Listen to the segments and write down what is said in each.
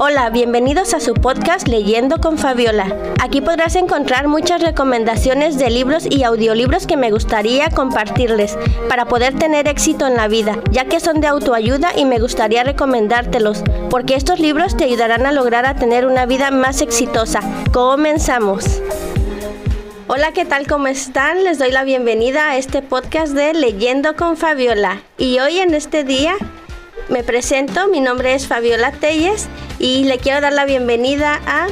Hola, bienvenidos a su podcast Leyendo con Fabiola. Aquí podrás encontrar muchas recomendaciones de libros y audiolibros que me gustaría compartirles para poder tener éxito en la vida, ya que son de autoayuda y me gustaría recomendártelos, porque estos libros te ayudarán a lograr tener una vida más exitosa. Comenzamos. Hola, ¿qué tal? ¿Cómo están? Les doy la bienvenida a este podcast de Leyendo con Fabiola. Y hoy en este día me presento, mi nombre es Fabiola Telles y le quiero dar la bienvenida a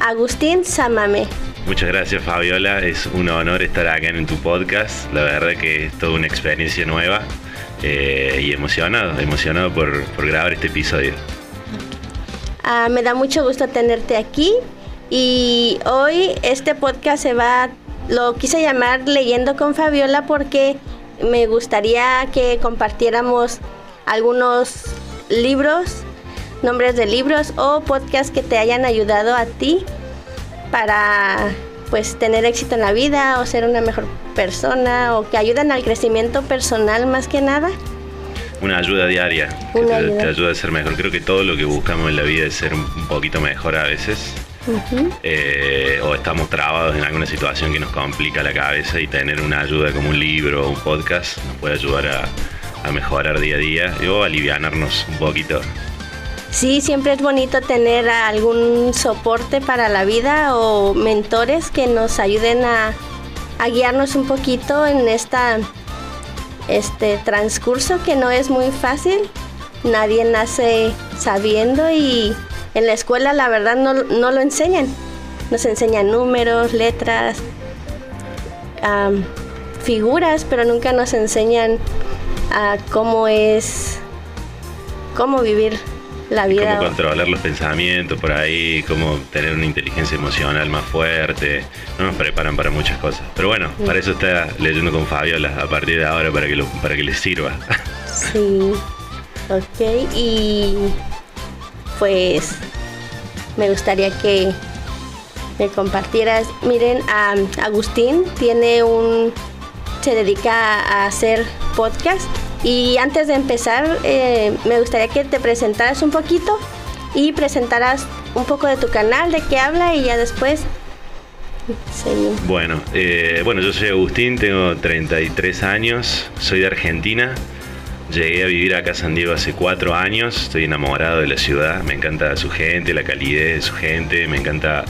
Agustín Samame. Muchas gracias Fabiola, es un honor estar acá en tu podcast, la verdad que es toda una experiencia nueva eh, y emocionado, emocionado por, grabar este episodio. Ah, me da mucho gusto tenerte aquí y hoy este podcast se va, lo quise llamar Leyendo con Fabiola porque me gustaría que compartiéramos algunos libros, nombres de libros o podcasts que te hayan ayudado a ti para pues tener éxito en la vida o ser una mejor persona o que ayuden al crecimiento personal más que nada. Una ayuda diaria que te, ayuda a ser mejor. Creo que todo lo que buscamos en la vida es ser un poquito mejor a veces. Eh, o estamos trabados en alguna situación que nos complica la cabeza y tener una ayuda como un libro o un podcast nos puede ayudar a, a mejorar día a día o aliviarnos un poquito. Sí, siempre es bonito tener algún soporte para la vida o mentores que nos ayuden a, guiarnos un poquito en esta este transcurso que no es muy fácil. Nadie nace sabiendo y en la escuela la verdad no, lo enseñan. Nos enseñan números, letras, figuras, pero nunca nos enseñan a cómo es, cómo vivir la vida. Cómo controlar los pensamientos por ahí, cómo tener una inteligencia emocional más fuerte. No nos preparan para muchas cosas. Pero bueno, para eso está leyendo con Fabiola a partir de ahora para que, lo, para que les sirva. Sí. Ok, y pues me gustaría que me compartieras. Miren, a Agustín tiene un se dedica a hacer podcast. Y antes de empezar, eh, me gustaría que te presentaras un poquito y presentaras un poco de tu canal, de qué habla y ya después Bueno, eh, bueno, yo soy Agustín, tengo 33 años, soy de Argentina. Llegué a vivir acá a San Diego hace cuatro años, estoy enamorado de la ciudad, me encanta su gente, la calidez de su gente, me encanta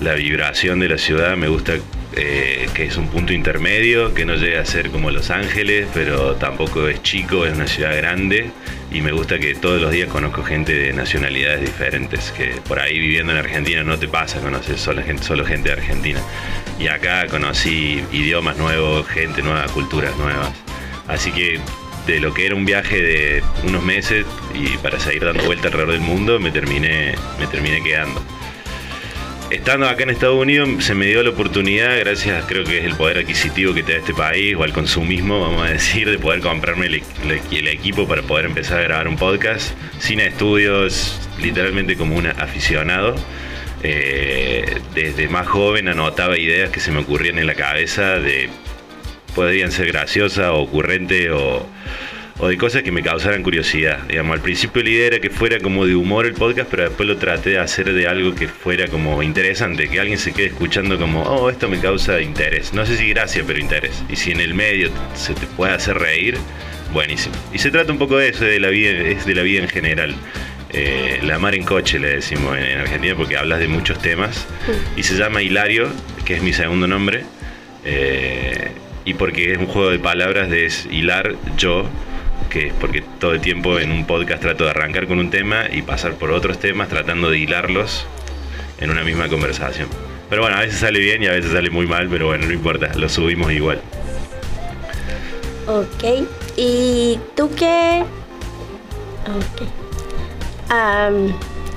la vibración de la ciudad, me gusta eh, que es un punto intermedio, que no llega a ser como Los Ángeles, pero tampoco es chico, es una ciudad grande y me gusta que todos los días conozco gente de nacionalidades diferentes, que por ahí viviendo en Argentina no te pasa conocer solo gente, solo gente de Argentina. Y acá conocí idiomas nuevos, gente nueva, culturas nuevas. Así que de lo que era un viaje de unos meses y para seguir dando vuelta alrededor del mundo, me terminé, me terminé quedando estando acá en Estados Unidos se me dio la oportunidad, gracias creo que es el poder adquisitivo que te da este país o al consumismo, vamos a decir, de poder comprarme el, equipo para poder empezar a grabar un podcast sin estudios, literalmente como un aficionado. Eh, desde más joven anotaba ideas que se me ocurrían en la cabeza de podrían ser graciosas o ocurrentes o o de cosas que me causaran curiosidad. Digamos, al principio la idea era que fuera como de humor el podcast, pero después lo traté de hacer de algo que fuera como interesante, que alguien se quede escuchando como, oh, esto me causa interés. No sé si gracia, pero interés. Y si en el medio se te puede hacer reír, buenísimo. Y se trata un poco de eso, de la vida, es de la vida en general. Eh, la mar en coche le decimos en, Argentina porque hablas de muchos temas. Y se llama Hilario, que es mi segundo nombre. Eh, y porque es un juego de palabras de hilar yo que es porque todo el tiempo en un podcast trato de arrancar con un tema y pasar por otros temas tratando de hilarlos en una misma conversación. Pero bueno, a veces sale bien y a veces sale muy mal, pero bueno, no importa, lo subimos igual. Ok, ¿y tú qué? Ok.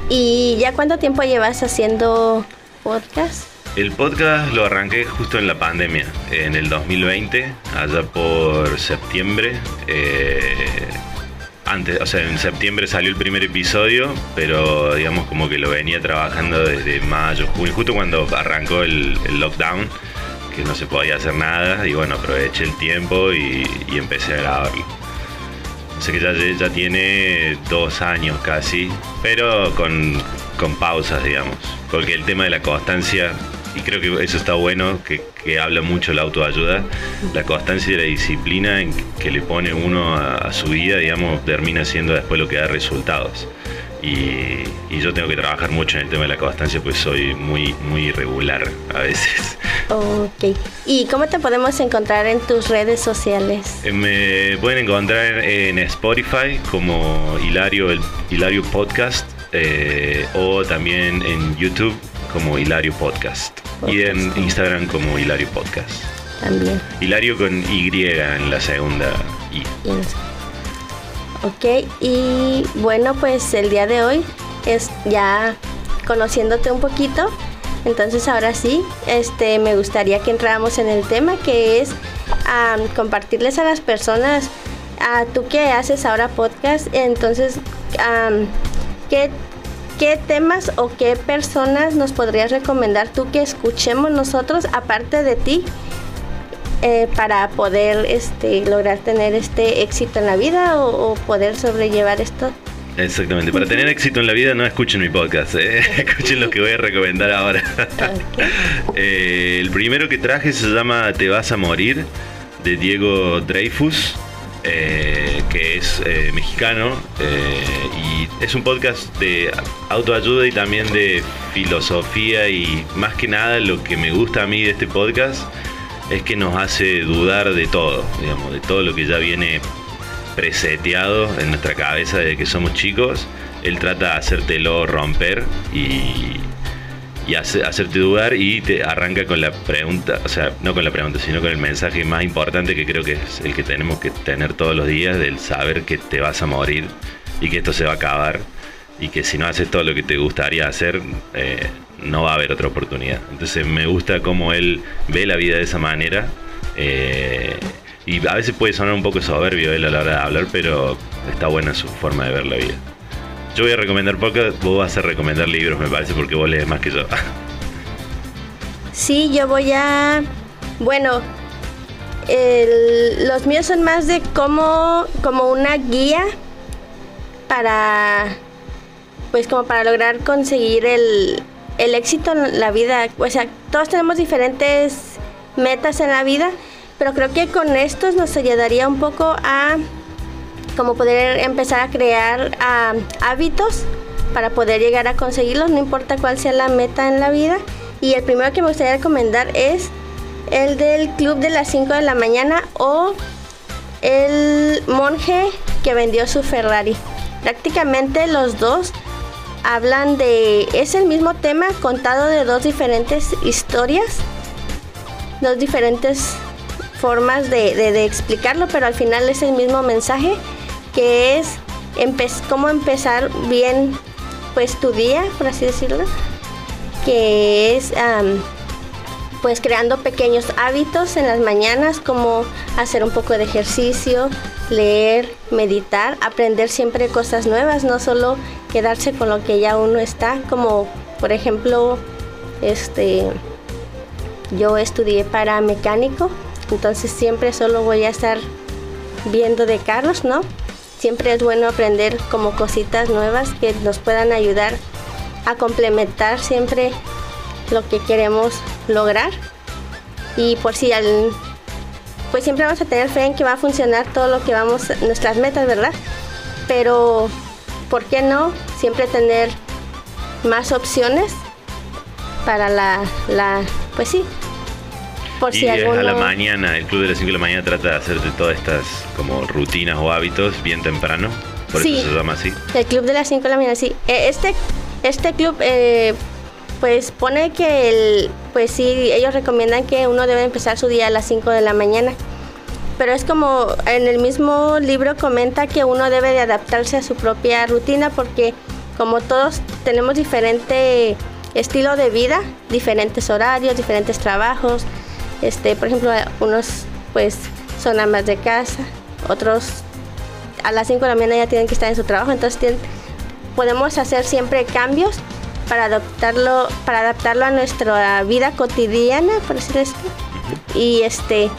¿Y ya cuánto tiempo llevas haciendo podcast? El podcast lo arranqué justo en la pandemia, en el 2020, allá por septiembre. Eh, antes, o sea, en septiembre salió el primer episodio, pero digamos como que lo venía trabajando desde mayo, junio, justo cuando arrancó el, lockdown, que no se podía hacer nada, y bueno, aproveché el tiempo y, y empecé a grabarlo. sé que ya, ya tiene dos años casi, pero con, con pausas, digamos. Porque el tema de la constancia y creo que eso está bueno, que, habla mucho la autoayuda, la constancia y la disciplina en que le pone uno a, su vida, digamos, termina siendo después lo que da resultados. Y, yo tengo que trabajar mucho en el tema de la constancia, pues soy muy, muy irregular a veces. Ok. ¿Y cómo te podemos encontrar en tus redes sociales? Eh, me pueden encontrar en Spotify como Hilario, el Hilario Podcast eh, o también en YouTube como Hilario Podcast. Y en Instagram como Hilario Podcast. También. Hilario con Y en la segunda I. Ok, y bueno, pues el día de hoy es ya conociéndote un poquito. Entonces ahora sí, este, me gustaría que entráramos en el tema que es compartirles a las personas, a tú que haces ahora podcast, entonces, ¿qué ¿qué temas o qué personas nos podrías recomendar tú que escuchemos nosotros, aparte de ti, eh, para poder este, lograr tener este éxito en la vida o, poder sobrellevar esto? Exactamente, para tener éxito en la vida no escuchen mi podcast, ¿eh? escuchen lo que voy a recomendar ahora. Eh, el primero que traje se llama Te vas a morir, de Diego Dreyfus. Eh, que es eh, mexicano eh, y es un podcast de autoayuda y también de filosofía y más que nada lo que me gusta a mí de este podcast es que nos hace dudar de todo, digamos, de todo lo que ya viene preseteado en nuestra cabeza desde que somos chicos. Él trata de hacértelo romper y, y hacerte dudar y te arranca con la pregunta, o sea, no con la pregunta, sino con el mensaje más importante que creo que es el que tenemos que tener todos los días, del saber que te vas a morir y que esto se va a acabar y que si no haces todo lo que te gustaría hacer, eh, no va a haber otra oportunidad. Entonces me gusta cómo él ve la vida de esa manera. Eh, y a veces puede sonar un poco soberbio él a la hora de hablar, pero está buena su forma de ver la vida. Yo voy a recomendar podcast, vos vas a recomendar libros, me parece, porque vos lees más que yo. Sí, yo voy a... Bueno, los míos son más de cómo, como una guía para, pues como para lograr conseguir el, el éxito en la vida. O sea, todos tenemos diferentes metas en la vida, pero creo que con estos nos ayudaría un poco a como poder empezar a crear hábitos para poder llegar a conseguirlos, no importa cuál sea la meta en la vida. Y el primero que me gustaría recomendar es el del club de las 5 de la mañana o el monje que vendió su Ferrari. Prácticamente los dos hablan de, es el mismo tema contado de dos diferentes historias, dos diferentes formas de, explicarlo, pero al final es el mismo mensaje que es cómo empezar bien pues tu día, por así decirlo, que es pues creando pequeños hábitos en las mañanas como hacer un poco de ejercicio, leer, meditar, aprender siempre cosas nuevas, no solo quedarse con lo que ya uno está, como por ejemplo, este yo estudié para mecánico, entonces siempre solo voy a estar viendo de carros, ¿no? Siempre es bueno aprender como cositas nuevas que nos puedan ayudar a complementar siempre lo que queremos lograr. Y por si al pues siempre vamos a tener fe en que va a funcionar todo lo que vamos, nuestras metas, ¿verdad? Pero, ¿por qué no? Siempre tener más opciones para la, la pues sí, y a la mañana, el club de las 5 de la mañana trata de hacerte todas estas como rutinas o hábitos bien temprano. Por eso se llama así. El club de las 5 de la mañana, sí. Eh, este, este club, eh, pues pone que el, pues sí, ellos recomiendan que uno debe empezar su día a las 5 de la mañana. Pero es como en el mismo libro comenta que uno debe de adaptarse a su propia rutina porque como todos tenemos diferente estilo de vida, diferentes horarios, diferentes trabajos, este, por ejemplo, unos pues son amas de casa, otros a las 5 de la mañana ya tienen que estar en su trabajo, entonces podemos hacer siempre cambios para adaptarlo, para adaptarlo a nuestra vida cotidiana, por decir esto. Y este,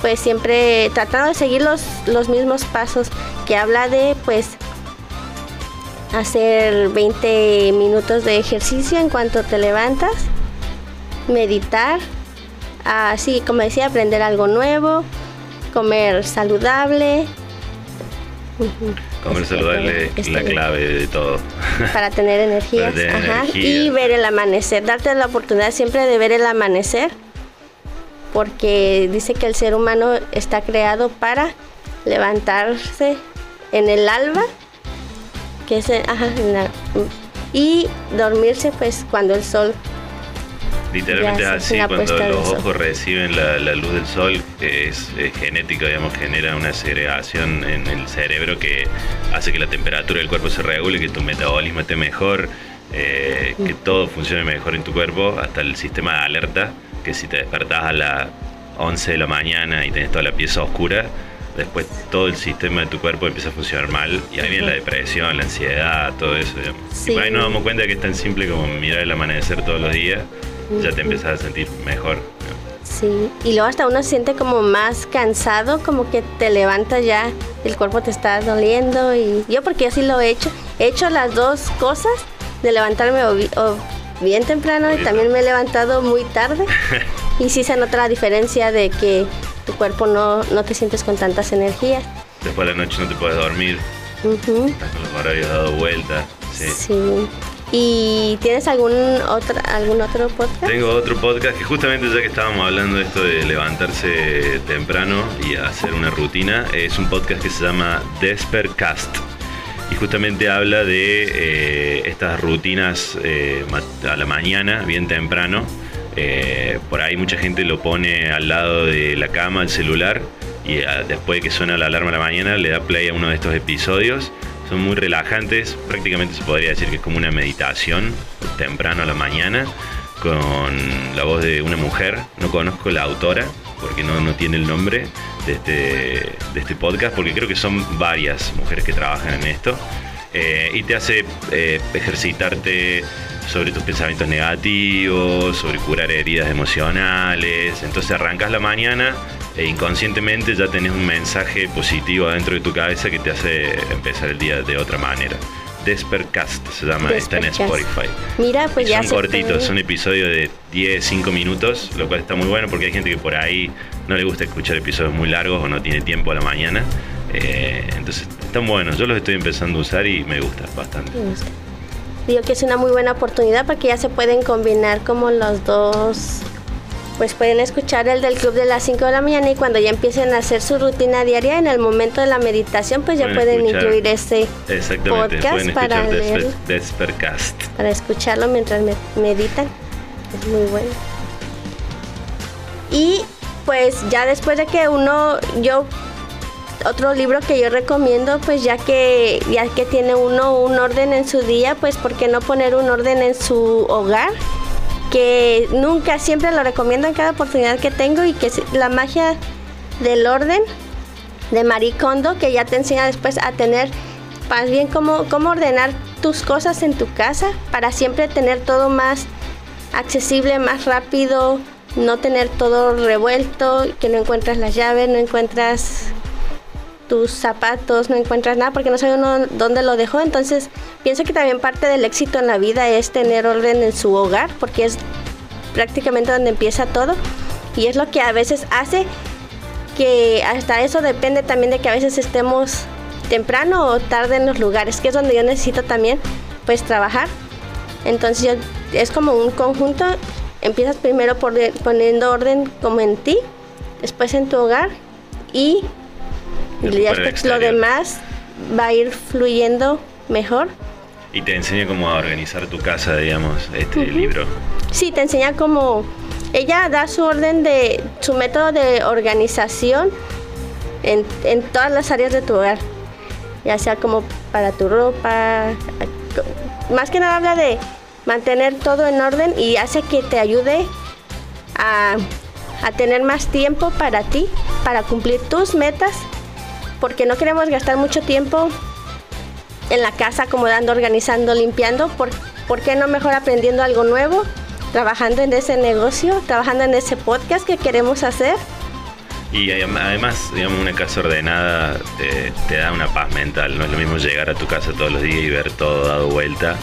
pues siempre tratando de seguir los, los mismos pasos que habla de pues hacer 20 minutos de ejercicio en cuanto te levantas, meditar, así como decía, aprender algo nuevo, comer saludable. Comer saludable es la clave de todo. Para tener energías. Y ver el amanecer, darte la oportunidad siempre de ver el amanecer, porque dice que el ser humano está creado para levantarse en el alba, que es, ajá, y dormirse pues cuando el sol Literalmente es así, cuando los ojos reciben la, luz del sol, que es, genética, digamos, genera una segregación en el cerebro que hace que la temperatura del cuerpo se regule, que tu metabolismo esté mejor, eh, que todo funcione mejor en tu cuerpo, hasta el sistema de alerta, que si te despertás a las 11 de la mañana y tenés toda la pieza oscura, después todo el sistema de tu cuerpo empieza a funcionar mal y ahí viene la depresión, la ansiedad, todo eso. Y por ahí nos damos cuenta que es tan simple como mirar el amanecer todos los días ya te empiezas a sentir mejor. Sí, y luego hasta uno se siente como más cansado, como que te levantas ya, el cuerpo te está doliendo y yo porque así lo he hecho, he hecho las dos cosas de levantarme bien temprano y también me he levantado muy tarde y sí se nota la diferencia de que tu cuerpo no, no te sientes con tantas energías. Después de la noche no te puedes dormir, estás con los horarios dado vuelta. Sí. sí. ¿Y tienes algún otro, algún otro podcast? Tengo otro podcast que justamente ya que estábamos hablando de esto de levantarse temprano y hacer una rutina, es un podcast que se llama Despercast. Y justamente habla de eh, estas rutinas eh, a la mañana, bien temprano. Eh, por ahí mucha gente lo pone al lado de la cama, el celular, y ah, después de que suena la alarma a la mañana le da play a uno de estos episodios son muy relajantes, prácticamente se podría decir que es como una meditación temprano a la mañana con la voz de una mujer. No conozco la autora porque no, no tiene el nombre de este, de este podcast, porque creo que son varias mujeres que trabajan en esto. Eh, y te hace eh, ejercitarte sobre tus pensamientos negativos, sobre curar heridas emocionales. Entonces arrancas la mañana e inconscientemente ya tenés un mensaje positivo dentro de tu cabeza que te hace empezar el día de otra manera. Despercast se llama, está en Spotify. Mira, pues ya son cortitos, son episodios de 10, 5 minutos, lo cual está muy bueno porque hay gente que por ahí no le gusta escuchar episodios muy largos o no tiene tiempo a la mañana. Eh, entonces están buenos, yo los estoy empezando a usar y me gusta bastante. Digo que es una muy buena oportunidad porque ya se pueden combinar como los dos pues pueden escuchar el del club de las 5 de la mañana y cuando ya empiecen a hacer su rutina diaria en el momento de la meditación pues ya pueden, incluir este podcast para leer, para escucharlo mientras meditan. Es muy bueno. Y pues ya después de que uno yo otro libro que yo recomiendo pues ya que ya que tiene uno un orden en su día pues por qué no poner un orden en su hogar que nunca, siempre lo recomiendo en cada oportunidad que tengo y que es la magia del orden de Marie Kondo, que ya te enseña después a tener más bien cómo, cómo ordenar tus cosas en tu casa para siempre tener todo más accesible, más rápido, no tener todo revuelto, que no encuentras las llaves, no encuentras tus zapatos, no encuentras nada porque no sabe dónde lo dejó. Entonces, pienso que también parte del éxito en la vida es tener orden en su hogar porque es prácticamente donde empieza todo y es lo que a veces hace que hasta eso depende también de que a veces estemos temprano o tarde en los lugares, que es donde yo necesito también pues trabajar. Entonces es como un conjunto, empiezas primero por, poniendo orden como en ti, después en tu hogar y y ya lo demás va a ir fluyendo mejor. Y te enseña cómo organizar tu casa, digamos, este libro. Sí, te enseña cómo... Ella da su orden de... su método de organización en, en todas las áreas de tu hogar. Ya sea como para tu ropa. Más que nada habla de mantener todo en orden y hace que te ayude a, a tener más tiempo para ti, para cumplir tus metas porque no queremos gastar mucho tiempo en la casa acomodando, organizando, limpiando. ¿Por, ¿Por, qué no mejor aprendiendo algo nuevo? Trabajando en ese negocio, trabajando en ese podcast que queremos hacer. Y además, digamos, una casa ordenada te, da una paz mental. No es lo mismo llegar a tu casa todos los días y ver todo dado vuelta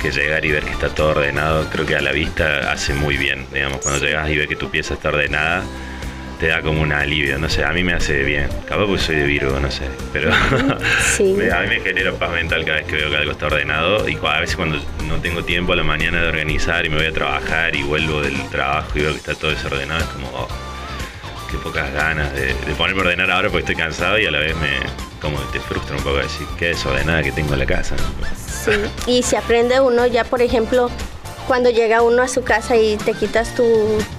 que llegar y ver que está todo ordenado. Creo que a la vista hace muy bien. Digamos, cuando llegas y ves que tu pieza está ordenada, te da como un alivio. No sé, a mí me hace bien. Capaz porque soy de Virgo, no sé. Pero a mí me genera paz mental cada vez que veo que algo está ordenado. Y a veces cuando no tengo tiempo a la mañana de organizar y me voy a trabajar y vuelvo del trabajo y veo que está todo desordenado, es como. Oh, pocas ganas de, ponerme a ordenar ahora porque estoy cansado y a la vez me como te frustra un poco decir qué desordenada que tengo en la casa. Sí, y si aprende uno ya, por ejemplo, cuando llega uno a su casa y te quitas tu,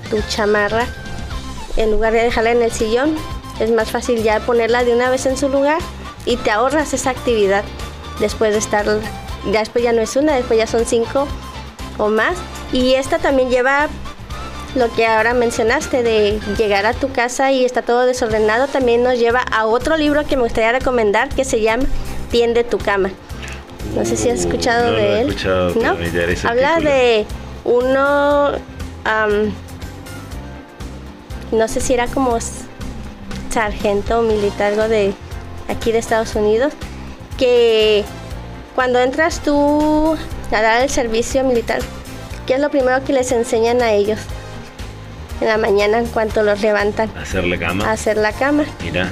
tu chamarra, en lugar de dejarla en el sillón, es más fácil ya ponerla de una vez en su lugar y te ahorras esa actividad después de estar, ya después ya no es una, después ya son cinco o más. Y esta también lleva lo que ahora mencionaste de llegar a tu casa y está todo desordenado, también nos lleva a otro libro que me gustaría recomendar que se llama Tiende tu cama. No sé si has escuchado de él. ¿No? Habla de uno, no sé si era como sargento militar, algo de aquí de Estados Unidos, que cuando entras tú a dar el servicio militar, ¿qué es lo primero que les enseñan a ellos? en la mañana en cuanto los levantan. Hacer la cama. Hacer la cama. Mira.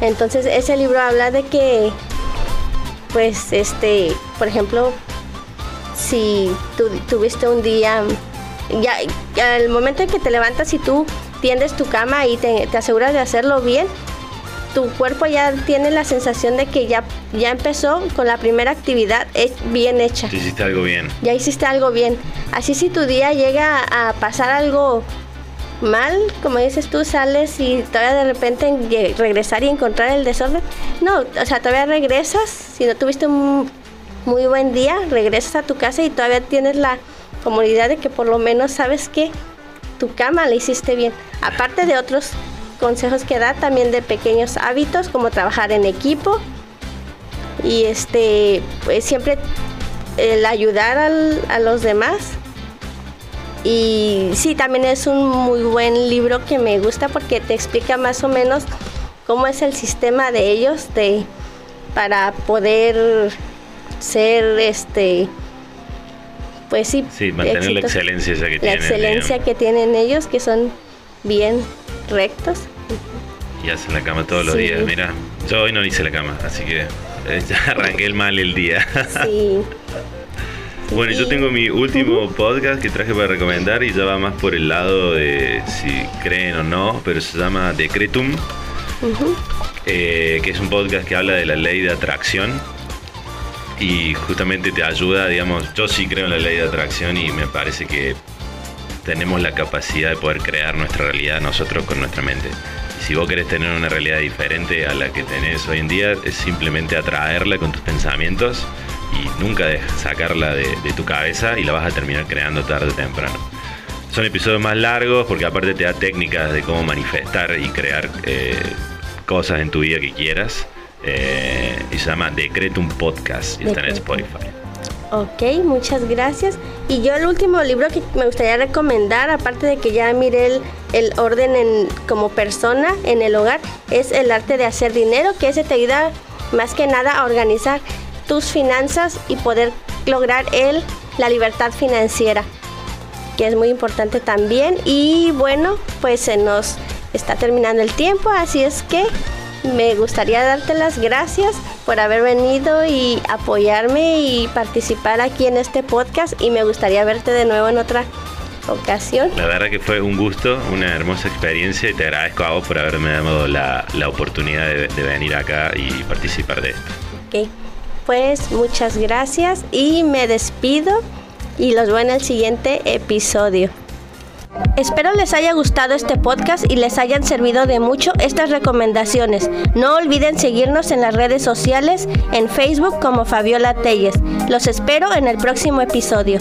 Entonces ese libro habla de que, pues, este, por ejemplo, si tú tuviste un día, ya, al momento en que te levantas y tú tiendes tu cama y te, aseguras de hacerlo bien, tu cuerpo ya tiene la sensación de que ya, ya empezó con la primera actividad es bien hecha. hiciste algo bien. Ya hiciste algo bien. Así si tu día llega a pasar algo mal, como dices tú, sales y todavía de repente regresar y encontrar el desorden. No, o sea, todavía regresas, si no tuviste un muy buen día, regresas a tu casa y todavía tienes la comodidad de que por lo menos sabes que tu cama la hiciste bien. Aparte de otros consejos que da, también de pequeños hábitos como trabajar en equipo y este, pues siempre el ayudar a los demás y sí, también es un muy buen libro que me gusta porque te explica más o menos cómo es el sistema de ellos de para poder ser este pues sí, sí mantener la excelencia esa que la excelencia que tienen ellos que son bien rectos. Y hacen la cama todos los días mira. Yo hoy no hice la cama así que eh, ya arranqué el mal el día. Sí. Bueno, yo tengo mi último podcast que traje para recomendar y ya va más por el lado de si creen o no, pero se llama Decretum, eh, que es un podcast que habla de la ley de atracción y justamente te ayuda, digamos, yo sí creo en la ley de atracción y me parece que tenemos la capacidad de poder crear nuestra realidad nosotros con nuestra mente. Y si vos querés tener una realidad diferente a la que tenés hoy en día, es simplemente atraerla con tus pensamientos y nunca sacarla de, tu cabeza y la vas a terminar creando tarde o temprano. Son episodios más largos porque aparte te da técnicas de cómo manifestar y crear eh, cosas en tu vida que quieras. Eh, y se llama Decretum Podcast y está en Spotify. Ok, muchas gracias. Y yo el último libro que me gustaría recomendar, aparte de que ya miré el, el orden en, como persona en el hogar, es El arte de hacer dinero, que ese te ayuda más que nada a organizar tus finanzas y poder lograr el, la libertad financiera, que es muy importante también. Y bueno, pues se nos está terminando el tiempo, así es que me gustaría darte las gracias por haber venido y apoyarme y participar aquí en este podcast y me gustaría verte de nuevo en otra ocasión. La verdad que fue un gusto, una hermosa experiencia y te agradezco a vos por haberme dado la, la oportunidad de, de, venir acá y participar de esto. Okay pues muchas gracias y me despido y los veo en el siguiente episodio. Espero les haya gustado este podcast y les hayan servido de mucho estas recomendaciones. No olviden seguirnos en las redes sociales, en Facebook como Fabiola Telles. Los espero en el próximo episodio.